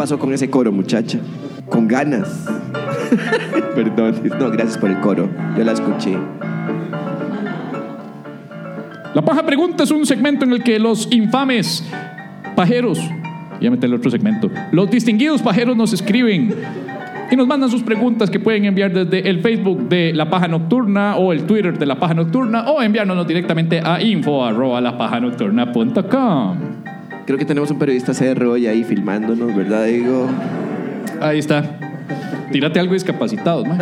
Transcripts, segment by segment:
¿Qué pasó con ese coro, muchacha? Con ganas. Perdón. No, gracias por el coro. Yo la escuché. La paja pregunta es un segmento en el que los infames pajeros, ya meter el otro segmento, los distinguidos pajeros nos escriben y nos mandan sus preguntas que pueden enviar desde el Facebook de La Paja Nocturna o el Twitter de La Paja Nocturna o enviárnoslos directamente a info arroba. Creo que tenemos un periodista CR hoy ahí filmándonos, ¿verdad, Digo? Ahí está. Tírate algo discapacitado, man.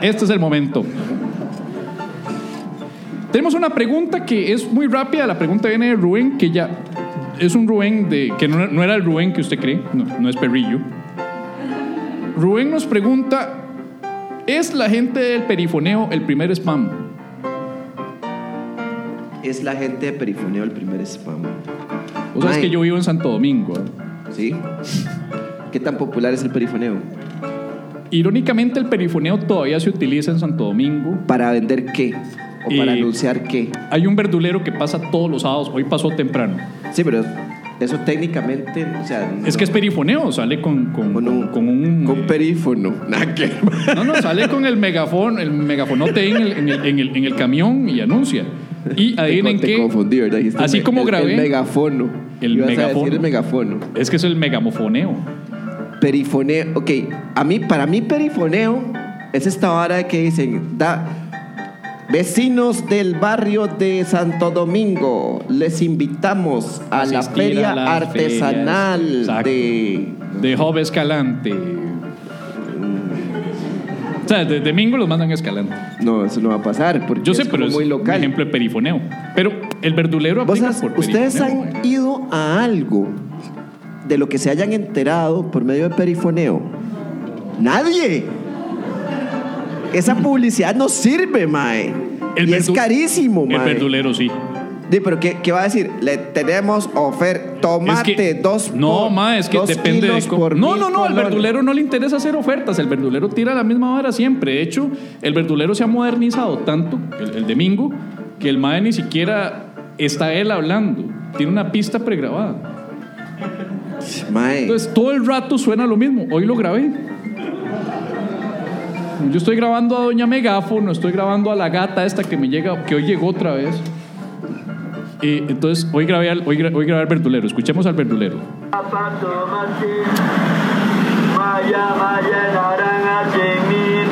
Este es el momento. Tenemos una pregunta que es muy rápida. La pregunta viene de Rubén, que ya es un Rubén de, que no, no era el Rubén que usted cree, no, no es Perrillo. Rubén nos pregunta: ¿Es la gente del perifoneo el primer spam? Es la gente de Perifoneo el primer spam. Es Mae. que yo vivo en Santo Domingo. ¿Sí? ¿Qué tan popular es el perifoneo? Irónicamente, el perifoneo todavía se utiliza en Santo Domingo. ¿Para vender qué? ¿O para Y- anunciar qué? Hay un verdulero que pasa todos los sábados. Hoy pasó temprano. Sí, pero eso técnicamente, o sea... Es que es perifoneo, sale con, con, Con un, con un- con eh, perífono. Nada que- no, no, sale con el megafón, el megafonote en el, en el, en el- en el camión y anuncia. Y adivinen te, qué. Te confundí, ¿verdad? Dijiste Así me- como el- grabé. El megafono. El Ibas a decir megafono. el megafono. Es que es el megamofoneo. Perifoneo. Ok, a mí, para mí perifoneo es esta vara de que dicen... Da, Vecinos del barrio de Santo Domingo, les invitamos a la Asistir feria las artesanal ferias. Exacto. de De Jove Escalante. O sea, de domingo los mandan a Escalante. No, eso no va a pasar porque Yo sé, es pero es muy un local. ejemplo de perifoneo. Pero el verdulero Vos aplica has- por ¿Ustedes perifoneo. han ido a algo de lo que se hayan enterado por medio de perifoneo? Nadie. Esa publicidad no sirve, mae. y es carísimo, El mae. verdulero sí. Di, pero ¿qué, qué va a decir? Le tenemos oferta, tomate, Es que- dos No, por- ma, es que depende de por No, no, no, al verdulero no le interesa hacer ofertas, el verdulero tira la misma vara siempre. De hecho, el verdulero se ha modernizado tanto, el, el domingo, que el mae ni siquiera está él hablando. Tiene una pista pregrabada. Mae, Entonces, todo el rato suena lo mismo. Hoy lo grabé. Yo estoy grabando a Doña Megáfono, estoy grabando a la gata esta que me llega, que hoy llegó otra vez. Y entonces, hoy grabé, al, hoy, gra- hoy grabé al verdulero. Escuchemos al verdulero. Maya maya naranja semil,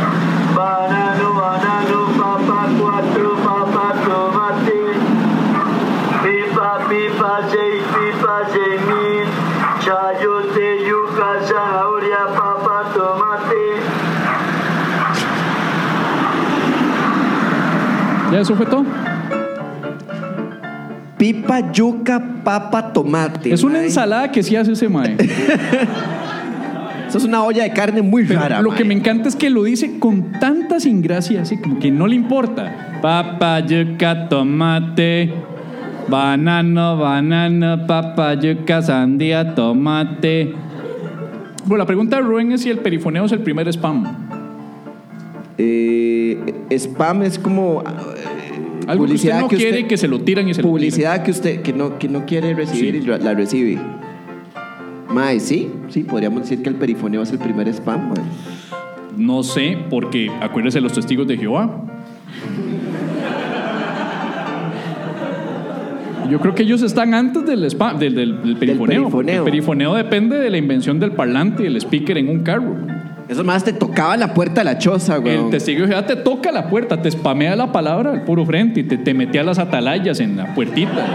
banano banano papa cuatro papa tomate, pipa pipa seis pipa semil, chayote yuca zanahoria papa tomate. ¿Ya eso fue todo? Pipa, yuca, papa, tomate. Es una mae. ensalada que sí hace ese mae. Eso es una olla de carne muy Pero rara. lo que me encanta es que lo dice con tanta sin gracia, así como que no le importa. Papa, yuca, tomate, banano, banano, papa, yuca, sandía, tomate. Bueno, la pregunta de Rubén es si el perifoneo es el primer spam. Eh, spam es como Algo que usted no quiere que se lo tiran y se publicidad que usted que no que no quiere recibir Sí. y la recibe. Mae, sí, sí, podríamos decir que el perifoneo es el primer spam, mae. lo tiran. No sé, porque acuérdense los testigos de Jehová. Yo creo que ellos están antes del, spam, del, del- del perifoneo. perifoneo. El perifoneo depende de la invención del parlante y el speaker en un carro. Eso más te tocaba la puerta de la choza, güey. El testigo de Jehová te toca la puerta, te spamea la palabra al puro frente y te, te metía las atalayas en la puertita.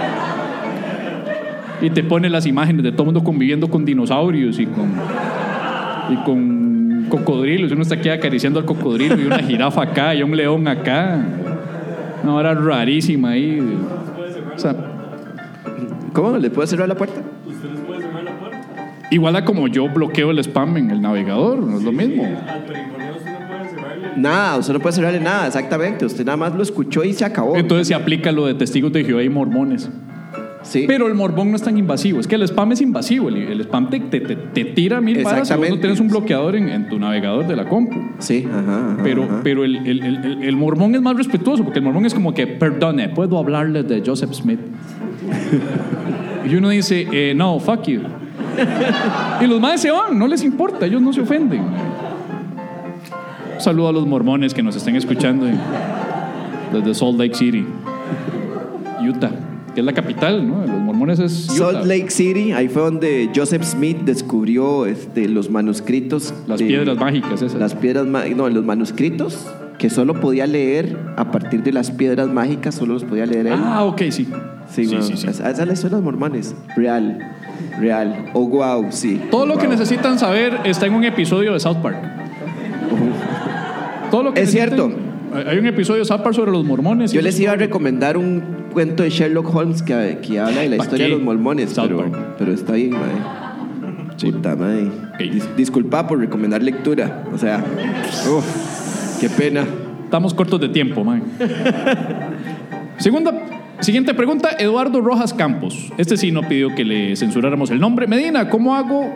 Y te pone las imágenes de todo el mundo conviviendo con dinosaurios y con y con cocodrilos. Uno está aquí acariciando al cocodrilo y una jirafa acá y un león acá. Una hora rarísima ahí. O sea, ¿Cómo? ¿Le puedo cerrar la puerta? Igual a como yo bloqueo el spam en el navegador, no es lo mismo. Nada, usted no puede cerrarle nada, exactamente. Usted nada más lo escuchó y se acabó. Entonces se aplica lo de testigos de Jehová y mormones. sí. Pero el morbón no es tan invasivo. Es que el spam es invasivo. El, el spam te, te, te- te tira mil varas si no tienes un bloqueador en, en tu navegador de la compu. Sí, ajá. ajá, Pero, ajá. pero el, el, el, el- el mormón es más respetuoso porque el mormón es como que, perdone, ¿puedo hablarle de Joseph Smith? y uno dice, eh, no, fuck you. Y los más se van, no les importa, ellos no se ofenden. Un saludo a los mormones que nos estén escuchando desde Salt Lake City, Utah, que es la capital, ¿no? Los mormones es Utah. Salt Lake City, ahí fue donde Joseph Smith descubrió este, los manuscritos. Las de- piedras mágicas esas. Las piedras no, los manuscritos que solo podía leer a partir de las piedras mágicas, solo los podía leer él. Ah, ok, sí. Sí, sí, sí, sí. Esa, esa es la historia de los mormones. Real, real. Oh, wow, sí. Todo lo que necesitan saber está en un episodio de South Park. Todo lo que Es cierto. Hay un episodio de South Park sobre los mormones. Yo les es- iba a recomendar un cuento de Sherlock Holmes que, que habla de la ¿Pa' historia qué? de los mormones, South pero, Park. pero está bien, mae. Sí. Puta, mae. Ok. Dis- disculpa por recomendar lectura. O sea, uf, qué pena. Estamos cortos de tiempo, man. Segunda, siguiente pregunta, Eduardo Rojas Campos. Este sí no pidió que le censuráramos el nombre. Medina, ¿cómo hago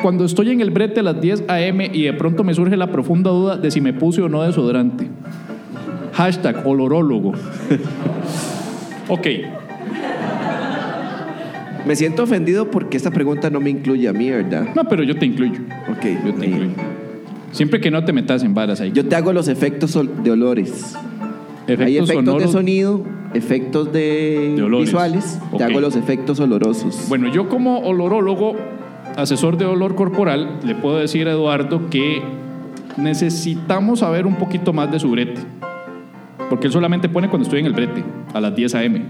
cuando estoy en el brete a las 10 a.m. y de pronto me surge la profunda duda de si me puse o no desodorante? Hashtag olorólogo. ok, Me siento ofendido porque esta pregunta no me incluye a mí, ¿verdad? no, pero yo te incluyo. Ok. Yo te incluyo. Siempre que no te metas en varas ahí. Yo te hago los efectos de olores. Hay efectos sonoros. de sonido, efectos de, De visuales. Ok. Te hago los efectos olorosos. Bueno, yo como olorólogo, asesor de olor corporal, le puedo decir a Eduardo que necesitamos saber un poquito más de su brete. Porque él solamente pone cuando estoy en el brete, a las 10 a.m.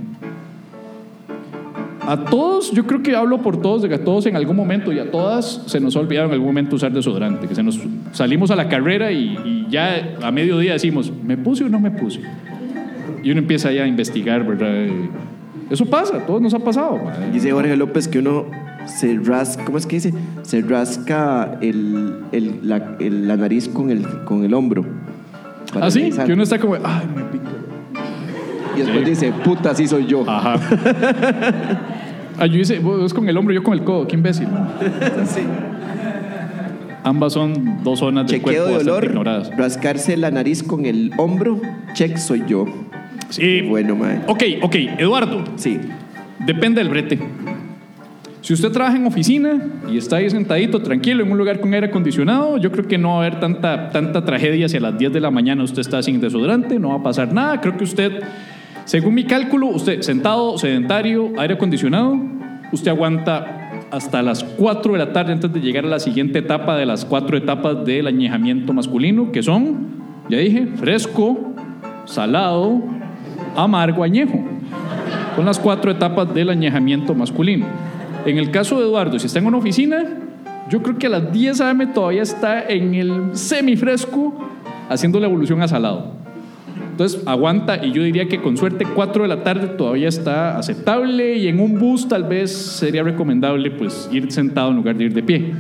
A todos, yo creo que hablo por todos, de que a todos en algún momento y a todas se nos ha olvidado en algún momento usar desodorante, que se nos salimos a la carrera y, y ya a mediodía decimos, ¿me puse o no me puse? Y uno empieza ya a investigar, ¿verdad? Eso pasa, a todos nos ha pasado. madre. Dice Jorge López que uno se rasca, ¿cómo es que dice? Se rasca el, el- la, el- la nariz con el, con el hombro. Ah, sí, que uno está como, ay, me pico. Y después Sí. dice, puta, así soy yo. Ajá. Ah, yo hice, vos con el hombro, yo con el codo, qué imbécil. Sí. Ambas son dos zonas del Chequeo cuerpo de olor, ignoradas. rascarse la nariz con el hombro, check soy yo. Sí. Bueno, mae. Ok, ok, Eduardo, Sí. depende del brete. Si usted trabaja en oficina y está ahí sentadito, tranquilo, en un lugar con aire acondicionado, yo creo que no va a haber tanta, tanta tragedia si a las 10 de la mañana usted está sin desodorante, no va a pasar nada. Creo que usted, según mi cálculo, usted sentado, sedentario, aire acondicionado, usted aguanta hasta las 4 de la tarde antes de llegar a la siguiente etapa de las cuatro etapas del añejamiento masculino, que son, ya dije, fresco, salado, amargo, añejo. Son las cuatro etapas del añejamiento masculino. En el caso de Eduardo, si está en una oficina, yo creo que a las 10 a.m. todavía está en el semifresco haciendo la evolución a salado. Entonces aguanta y yo diría que con suerte 4 de la tarde todavía está aceptable y en un bus tal vez sería recomendable pues ir sentado en lugar de ir de pie.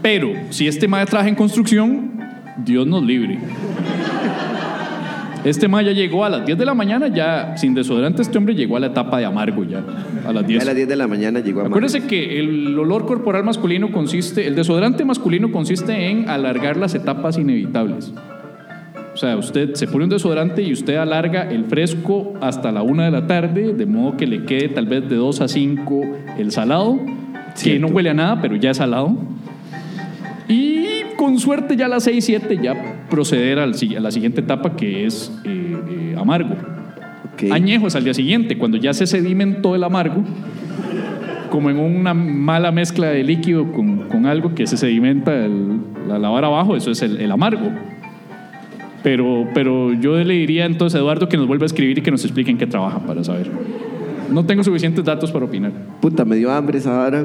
Pero si este maestro trabaja en construcción, Dios nos libre. Este ma ya llegó a las 10 de la mañana, ya sin desodorante, este hombre llegó a la etapa de amargo ya, a las Ya 10. a las 10 de la mañana llegó a Acuérdense que el olor corporal masculino consiste, el desodorante masculino consiste en alargar las etapas inevitables. O sea, usted se pone un desodorante y usted alarga el fresco hasta la una de la tarde, de modo que le quede tal vez de 2 a 5 el salado, que Cierto. no huele a nada, pero ya es salado. Y con suerte ya a las 6, 7 ya proceder al a la siguiente etapa que es eh, eh, amargo. Ok. Añejos al día siguiente, cuando ya se sedimentó el amargo, como en una mala mezcla de líquido con, con algo que se sedimenta el- la lavar abajo, eso es el, el amargo. Pero, pero yo le diría entonces a Eduardo que nos vuelva a escribir y que nos explique en qué trabaja para saber. No tengo suficientes datos para opinar. Puta, me dio hambre esa hora.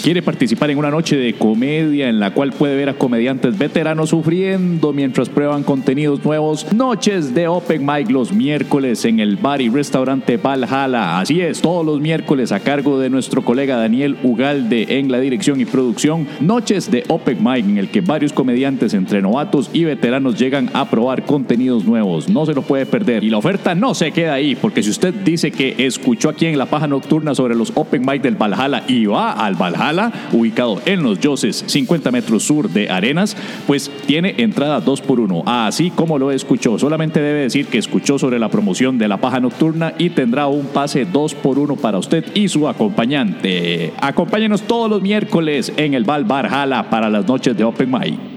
Quiere participar en una noche de comedia en la cual puede ver a comediantes veteranos sufriendo mientras prueban contenidos nuevos, noches de Open Mic los miércoles en el bar y restaurante Valhalla. Así es, todos los miércoles a cargo de nuestro colega Daniel Ugalde en la dirección y producción, noches de Open Mic en el que varios comediantes entre novatos y veteranos llegan a probar contenidos nuevos. No se lo puede perder. Y la oferta no se queda ahí, porque si usted dice que escuchó aquí en la paja nocturna sobre los Open Mic del Valhalla y va al Valhalla, ubicado en los Yoses, 50 metros sur de Arenas, pues tiene entrada 2 por 1 así como lo escuchó. Solamente debe decir que escuchó sobre la promoción de la paja nocturna y tendrá un pase 2 por 1 para usted y su acompañante. Acompáñenos todos los miércoles en el Val Valhalla para las noches de Open Mic.